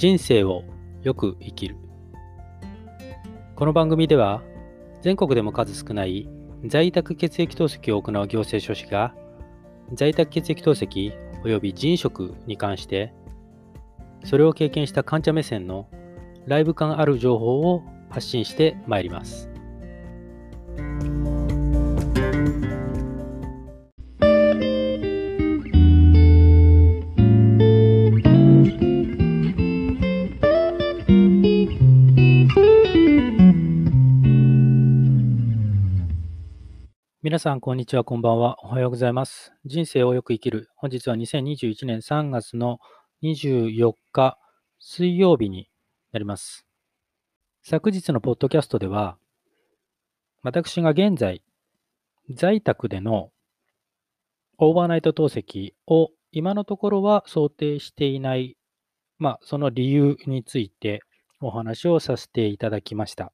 人生をよく生きるこの番組では全国でも数少ない在宅血液透析を行う行政書士が在宅血液透析及び人食に関してそれを経験した患者目線のライブ感ある情報を発信してまいります。皆さん、こんにちは、こんばんは。おはようございます。人生をよく生きる。本日は2021年3月の24日、水曜日になります。昨日のポッドキャストでは、私が現在、在宅でのオーバーナイト透析を今のところは想定していない、まあ、その理由についてお話をさせていただきました。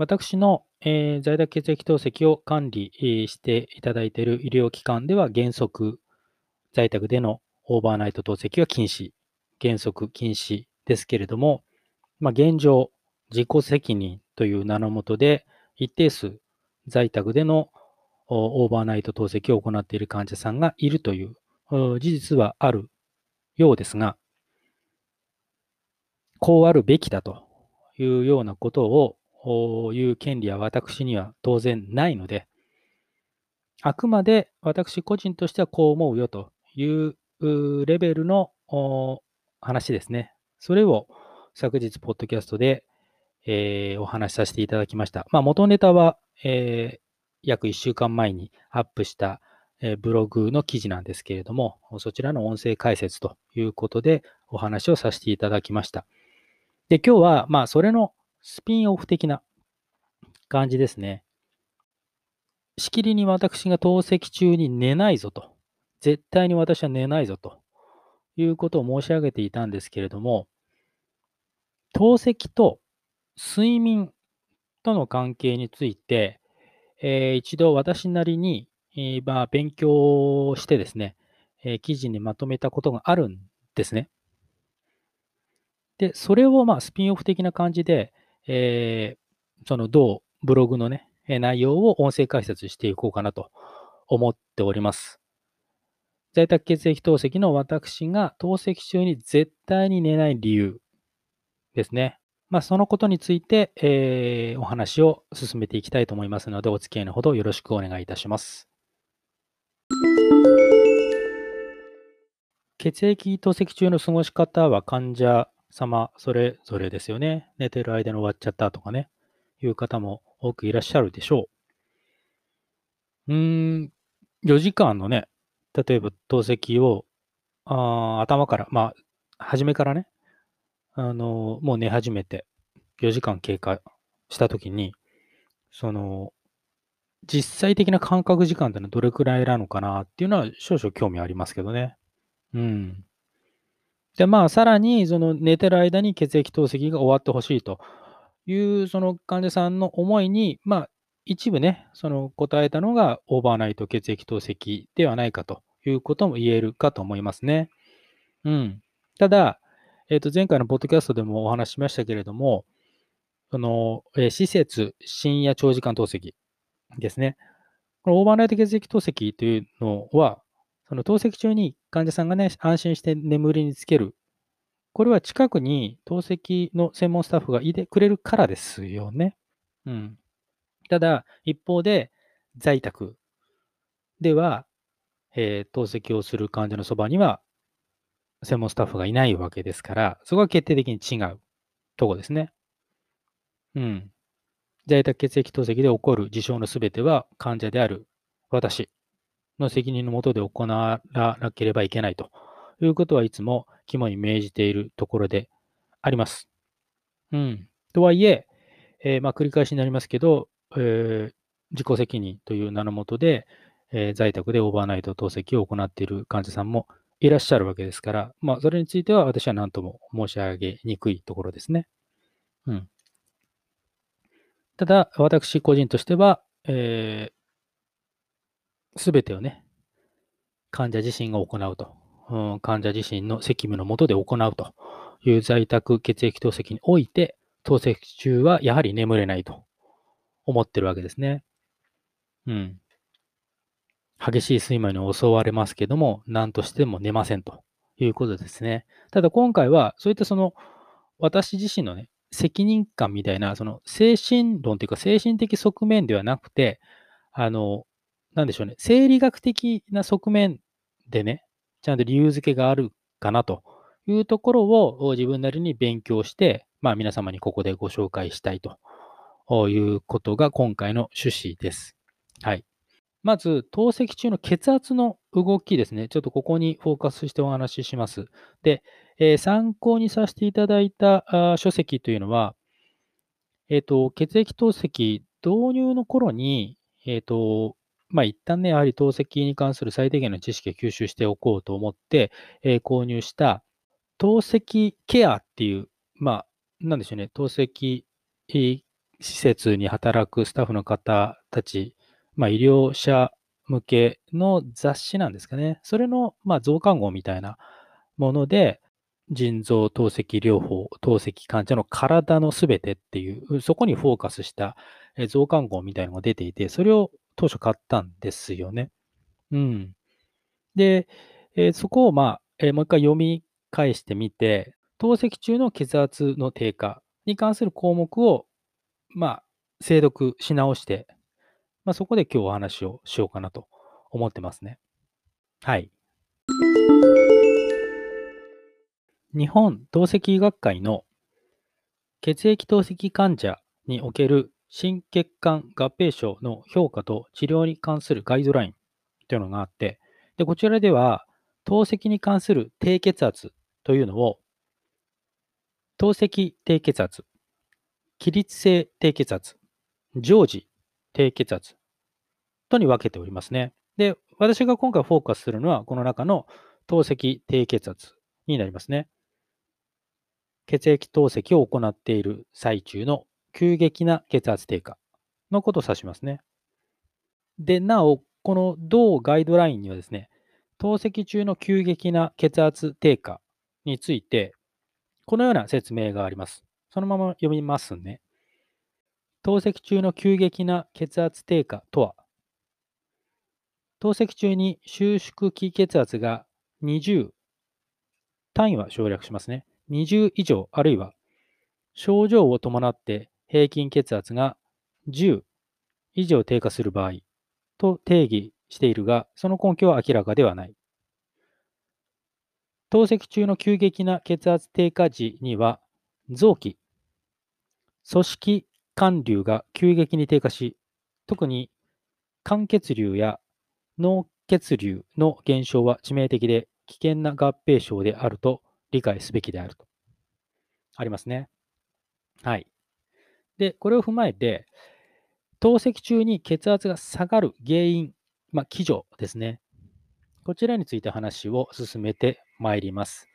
私の、えー、在宅血液透析を管理、えー、していただいている医療機関では原則、在宅でのオーバーナイト透析は禁止、原則禁止ですけれども、まあ、現状、自己責任という名のもとで、一定数在宅でのオーバーナイト透析を行っている患者さんがいるという事実はあるようですが、こうあるべきだというようなことをいう権利は私には当然ないので、あくまで私個人としてはこう思うよというレベルの話ですね。それを昨日、ポッドキャストで、えー、お話しさせていただきました。まあ、元ネタは、えー、約1週間前にアップした、えー、ブログの記事なんですけれども、そちらの音声解説ということでお話をさせていただきました。で、今日は、まあ、それのスピンオフ的な感じですね。しきりに私が透析中に寝ないぞと。絶対に私は寝ないぞということを申し上げていたんですけれども、透析と睡眠との関係について、えー、一度私なりに、えー、まあ、勉強してですね、えー、記事にまとめたことがあるんですね。で、それをまあスピンオフ的な感じで、えー、その同ブログのね、内容を音声解説していこうかなと思っております。在宅血液透析の私が透析中に絶対に寝ない理由ですね。まあ、そのことについて、えー、お話を進めていきたいと思いますので、お付き合いのほどよろしくお願いいたします。血液透析中の過ごし方は患者様それぞれですよね。寝てる間に終わっちゃったとかね、いう方も多くいらっしゃるでしょう。うーん、4時間のね、例えば透析をあ頭から、まあ、初めからね、あの、もう寝始めて4時間経過したときに、その、実際的な感覚時間ってのはどれくらいなのかなっていうのは少々興味ありますけどね。うん。で、まあ、さらに、その寝てる間に血液透析が終わってほしいという、その患者さんの思いに、まあ、一部ね、その答えたのがオーバーナイト血液透析ではないかということも言えるかと思いますね。うん。ただ、えっ、と、前回のポッドキャストでもお話ししましたけれども、その、え、施設深夜長時間透析ですね。このオーバーナイト血液透析というのは、その透析中に患者さんがね、安心して眠りにつける。これは近くに透析の専門スタッフがいてくれるからですよね。うん。ただ、一方で、在宅では、えー、透析をする患者のそばには、専門スタッフがいないわけですから、そこは決定的に違うとこですね。うん。在宅血液透析で起こる事象のすべては患者である私の責任のもとで行わなければいけないということはいつも肝に銘じているところであります。うん。とはいえ、えー、まあ、繰り返しになりますけど、えー、自己責任という名のもとで、えー、在宅でオーバーナイト透析を行っている患者さんもいらっしゃるわけですから、まあ、それについては私は何とも申し上げにくいところですね。うん。ただ、私個人としては、えすべてをね、患者自身が行うとうん、患者自身の責務のもとで行うという在宅血液透析において、透析中はやはり眠れないと思ってるわけですね。うん。激しい睡魔に襲われますけども、何としても寝ませんということですね。ただ今回は、そういったその、私自身のね、責任感みたいな、その精神論というか精神的側面ではなくて、あの、なんでしょうね、生理学的な側面でね、ちゃんと理由付けがあるかなというところを自分なりに勉強して、まあ皆様にここでご紹介したいということが今回の趣旨です。はい。まず、透析中の血圧の動きですね。ちょっとここにフォーカスしてお話しします。で、えー、参考にさせていただいたあ書籍というのは、えっ、ー、と、血液透析導入の頃に、えっ、ー、と、まあ、一旦ね、やはり透析に関する最低限の知識を吸収しておこうと思って、えー、購入した透析ケアっていう、まあ、なんでしょうね、透析施設に働くスタッフの方たちまあ、医療者向けの雑誌なんですかね。それの、まあ、増刊号みたいなもので、腎臓透析療法、透析患者の体のすべてっていう、そこにフォーカスした増刊号みたいなのが出ていて、それを当初買ったんですよね。うん。で、えー、そこを、まあ、えー、もう一回読み返してみて、透析中の血圧の低下に関する項目を、まあ、精読し直してまあ、そこで今日お話をしようかなと思ってますね。はい。日本透析医学会の血液透析患者における心血管合併症の評価と治療に関するガイドラインというのがあって、でこちらでは透析に関する低血圧というのを透析低血圧、起立性低血圧、常時低血圧とに分けておりますね。で、私が今回フォーカスするのは、この中の透析低血圧になりますね。血液透析を行っている最中の急激な血圧低下のことを指しますね。で、なお、この同ガイドラインにはですね、透析中の急激な血圧低下について、このような説明があります。そのまま読みますね。透析中の急激な血圧低下とは、透析中に収縮期血圧が20、単位は省略しますね。20以上、あるいは症状を伴って平均血圧が10以上低下する場合と定義しているが、その根拠は明らかではない。透析中の急激な血圧低下時には、臓器、組織管流が急激に低下し、特に肝血流や脳血流の減少は致命的で危険な合併症であると理解すべきであると。ありますね。はい。で、これを踏まえて、透析中に血圧が下がる原因、まあ、基準ですね。こちらについて話を進めてまいります。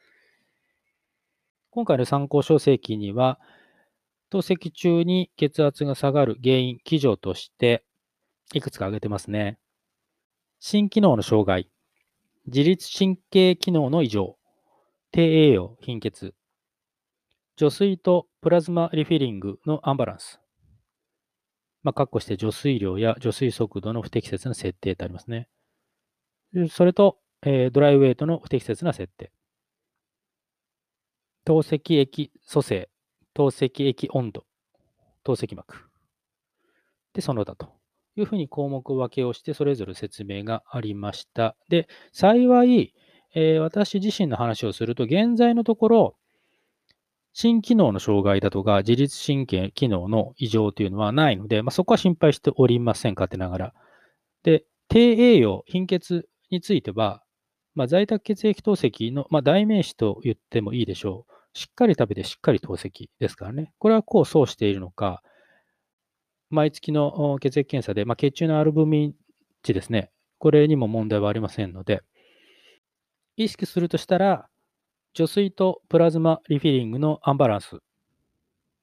今回の参考書籍には、透析中に血圧が下がる原因、基準として、いくつか挙げてますね。心機能の障害、自律神経機能の異常、低栄養、貧血、除水とプラズマリフィリングのアンバランス。まあ、括弧して除水量や除水速度の不適切な設定とありますね。それと、えー、ドライウェイトの不適切な設定。透析液組成、透析液温度、透析膜。で、その他というふうに項目分けをして、それぞれ説明がありました。で、幸い、えー、私自身の話をすると、現在のところ、心機能の障害だとか、自律神経機能の異常というのはないので、まあ、そこは心配しておりません、勝手ながら。で、低栄養、貧血については、まあ、在宅血液透析の、まあ、代名詞と言ってもいいでしょう。しっかり食べてしっかり透析ですからね。これはこうそうしているのか、毎月の血液検査で、まあ、血中のアルブミン値ですね。これにも問題はありませんので、意識するとしたら、除水とプラズマリフィリングのアンバランス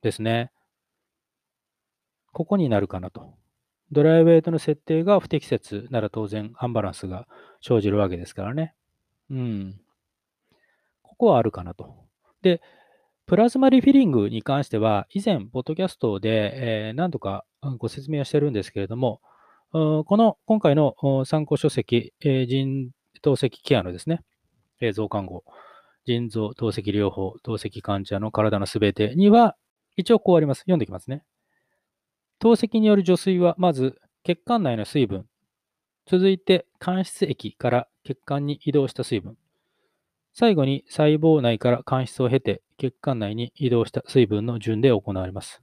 ですね。ここになるかなと。ドライウェイトの設定が不適切なら当然アンバランスが生じるわけですからね。うん。ここはあるかなと。で、プラズマリフィリングに関しては、以前、ポッドキャストで、え何度かご説明はしてるんですけれども、この今回の参考書籍、えー腎透析ケアのですね、え増看護、腎臓透析療法、透析患者の体のすべてには、一応こうあります。読んでいきますね。透析による除水は、まず血管内の水分、続いて間質液から血管に移動した水分、最後に細胞内から間質を経て血管内に移動した水分の順で行われます。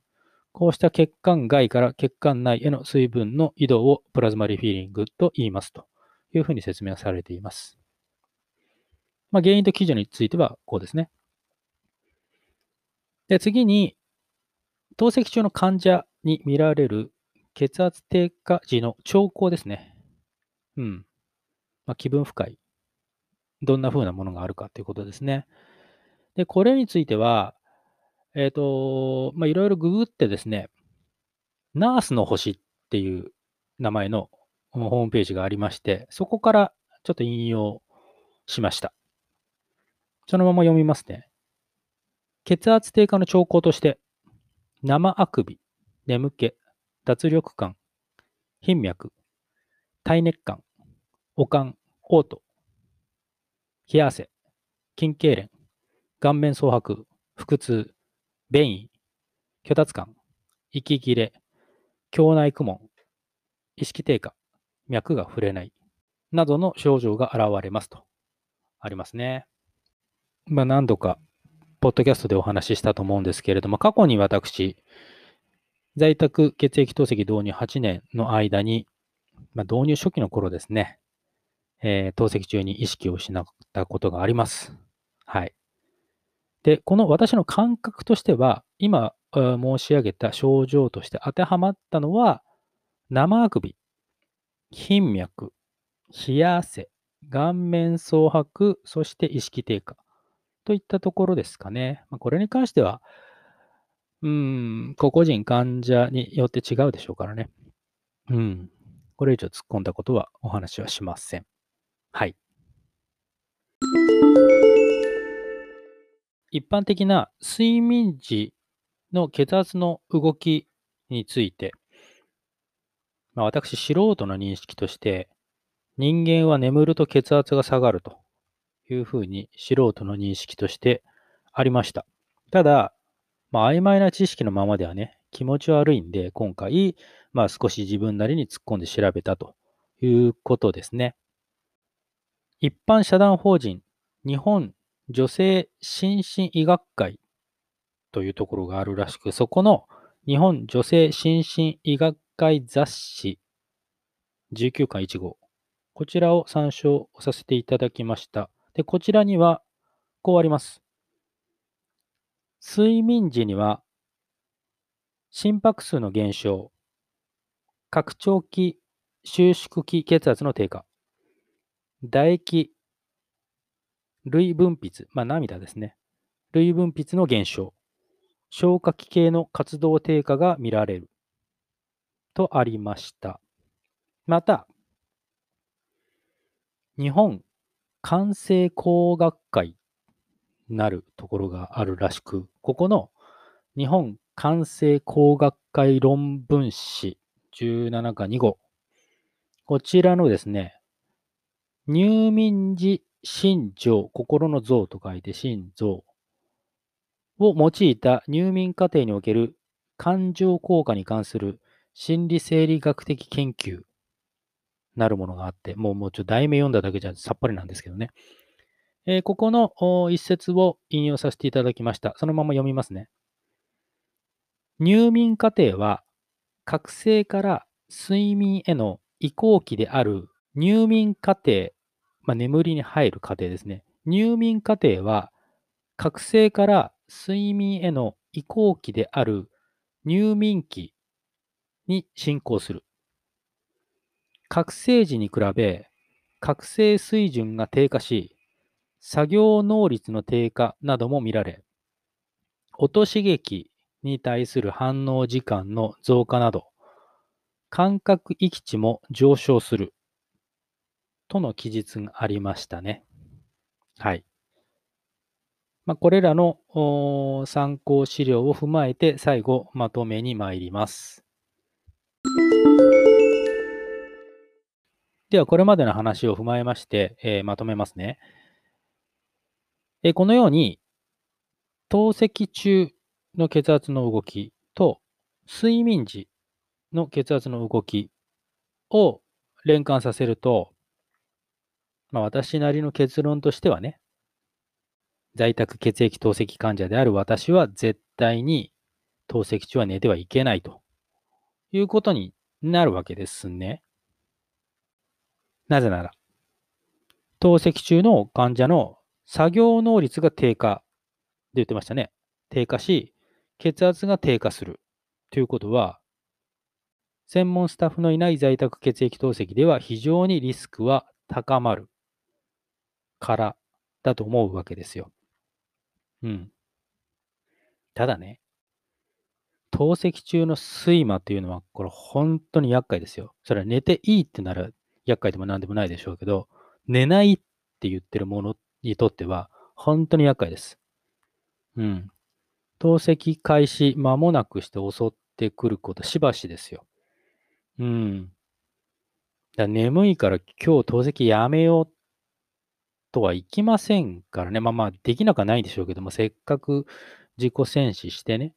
こうした血管外から血管内への水分の移動をプラズマリフィーリングと言いますというふうに説明されています。まあ、原因と基準についてはこうですね。で次に、透析中の患者に見られる血圧低下時の兆候ですね。うん。まあ、気分不快。どんな風なものがあるかということですね。で、これについては、えっ、と、まあ、いろいろググってですね、ナースの星っていう名前のホームページがありまして、そこからちょっと引用しました。そのまま読みますね。血圧低下の兆候として、生あくび、眠気、脱力感、頻脈、体熱感、悪寒、嘔吐、冷や汗、筋痙攣、顔面蒼白、腹痛、便意、虚脱感、息切れ、胸内苦悶、意識低下、脈が触れない、などの症状が現れますと。ありますね。まあ何度か、ポッドキャストでお話ししたと思うんですけれども、過去に私、在宅血液透析導入8年の間に、まあ、導入初期の頃ですね、えー透析中に意識を失ったことがあります。はい。で、この私の感覚としては、今あー申し上げた症状として当てはまったのは、生あくび、頻脈、冷や汗、顔面蒼白、そして意識低下といったところですかね。まあ、これに関しては、うん、個々人患者によって違うでしょうからね。うん。これ以上突っ込んだことはお話はしません。はい。一般的な睡眠時の血圧の動きについて、まあ、私、素人の認識として、人間は眠ると血圧が下がるというふうに素人の認識としてありました。ただ、まあ、曖昧な知識のままではね、気持ち悪いんで、今回、まあ、少し自分なりに突っ込んで調べたということですね。一般社団法人日本女性心身医学会というところがあるらしく、そこの日本女性心身医学会雑誌19巻1号、こちらを参照させていただきました。で、こちらにはこうあります。睡眠時には心拍数の減少、拡張器収縮器血圧の低下、唾液類分泌、まあ涙ですね。類分泌の減少、消化器系の活動低下が見られるとありました。また、日本感染工学会なるところがあるらしく、ここの日本感染工学会論文誌17巻2号、こちらのですね、入眠時心情、心の像と書いて心臓を用いた入眠過程における感情効果に関する心理生理学的研究。なるものがあって、もうもうちょっと題名読んだだけじゃさっぱりなんですけどね。えーここの一節を引用させていただきました。そのまま読みますね。入眠過程は、覚醒から睡眠への移行期である入眠過程、まあ、眠りに入る過程ですね。入眠過程は、覚醒から睡眠への移行期である入眠期に進行する。覚醒時に比べ、覚醒水準が低下し、作業能率の低下なども見られ、音刺激に対する反応時間の増加など、感覚域値も上昇する。との記述がありましたね。はい。まあ、これらの参考資料を踏まえて最後まとめに参ります。では、これまでの話を踏まえまして、えー、まとめますね。え、このように、透析中の血圧の動きと睡眠時の血圧の動きを連関させると、まあ、私なりの結論としてはね、在宅血液透析患者である私は絶対に透析中は寝てはいけないということになるわけですね。なぜなら、透析中の患者の作業能率が低下で言ってましたね。低下し、血圧が低下するということは、専門スタッフのいない在宅血液透析では非常にリスクは高まるからだと思うわけですよ。うん。ただね、透析中の睡魔というのは、これ本当に厄介ですよ。それは寝ていいってなら厄介でも何でもないでしょうけど、寝ないって言ってるものにとっては、本当に厄介です。うん。透析開始間もなくして襲ってくることしばしですよ。うん。だ眠いから今日透析やめようとはいきませんからね。まあまあ、できなくはないでしょうけども、せっかく自己戦死してね、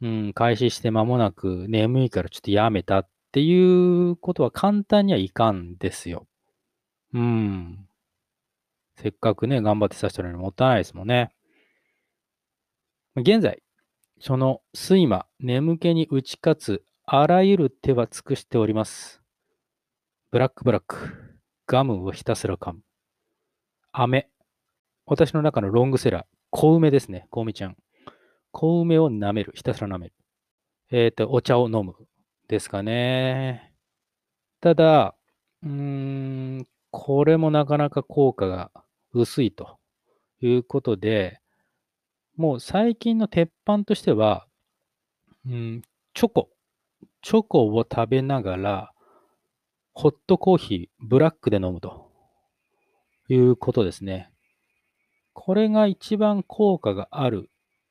うん、開始して間もなく眠いからちょっとやめたっっていうことは簡単にはいかんですよ。うん。せっかくね、頑張ってさせたのにもったいないですもんね。現在、その睡魔、眠気に打ち勝つあらゆる手は尽くしております。ブラックブラック、ガムをひたすら噛む。飴。私の中のロングセラー、小梅ですね、小梅ちゃん。小梅を舐める、ひたすら舐める。えっ、ー、と、お茶を飲む。ですかね。ただ、うーん、これもなかなか効果が薄いということで、もう最近の鉄板としては、うん、チョコ。チョコを食べながら、ホットコーヒー、ブラックで飲むということですね。これが一番効果がある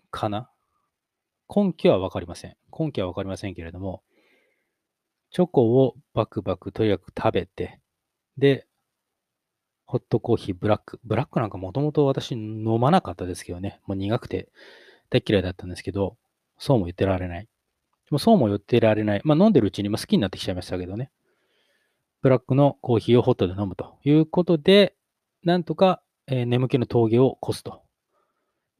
かな根拠はわかりません。根拠はわかりませんけれども、チョコをバクバクとにかく食べて、で、ホットコーヒー、ブラック。ブラックなんかもともと私飲まなかったですけどね。もう苦くて大嫌いだったんですけど、そうも言ってられない。でもそうも言ってられない。まあ飲んでるうちに好きになってきちゃいましたけどね。ブラックのコーヒーをホットで飲むということで、なんとか、えー、眠気の峠を越すと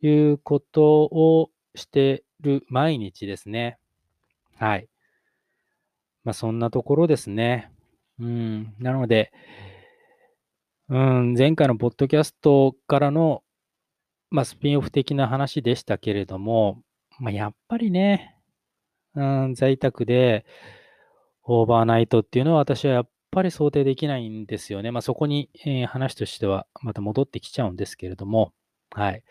いうことをしてる毎日ですね。はい。まあそんなところですね。うん。なので、うん、前回のポッドキャストからの、まあ、スピンオフ的な話でしたけれども、まあ、やっぱりね、うん、在宅でオーバーナイトっていうのは私はやっぱり想定できないんですよね。まあ、そこに、えー、話としてはまた戻ってきちゃうんですけれども、はい。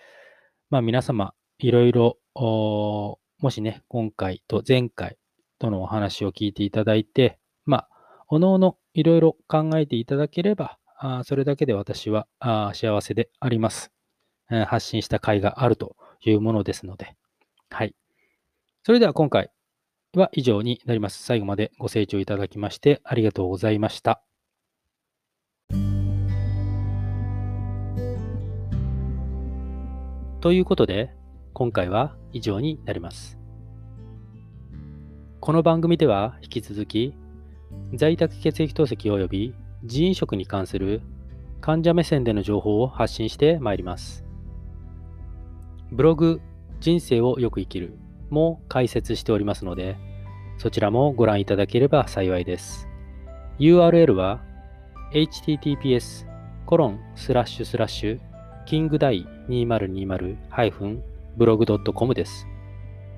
まあ、皆様、いろいろ、もしね、今回と前回とのお話を聞いていただいて、まあ、おのおのいろいろ考えていただければ、あそれだけで私はあ幸せであります、発信した甲斐があるというものですので、はい。それでは今回、は以上になります。最後までご清聴いただきましてありがとうございました。ということで、今回は以上になります。この番組では引き続き、在宅血液透析及び人員食に関する患者目線での情報を発信してまいります。ブログ、人生をよく生きるも解説しておりますので、そちらもご覧いただければ幸いです。URL は https コロンスラッシュスラッシュキングダイ 2020-blog.com です。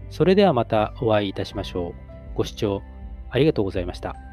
それではまたお会いいたしましょう。ご視聴ありがとうございました。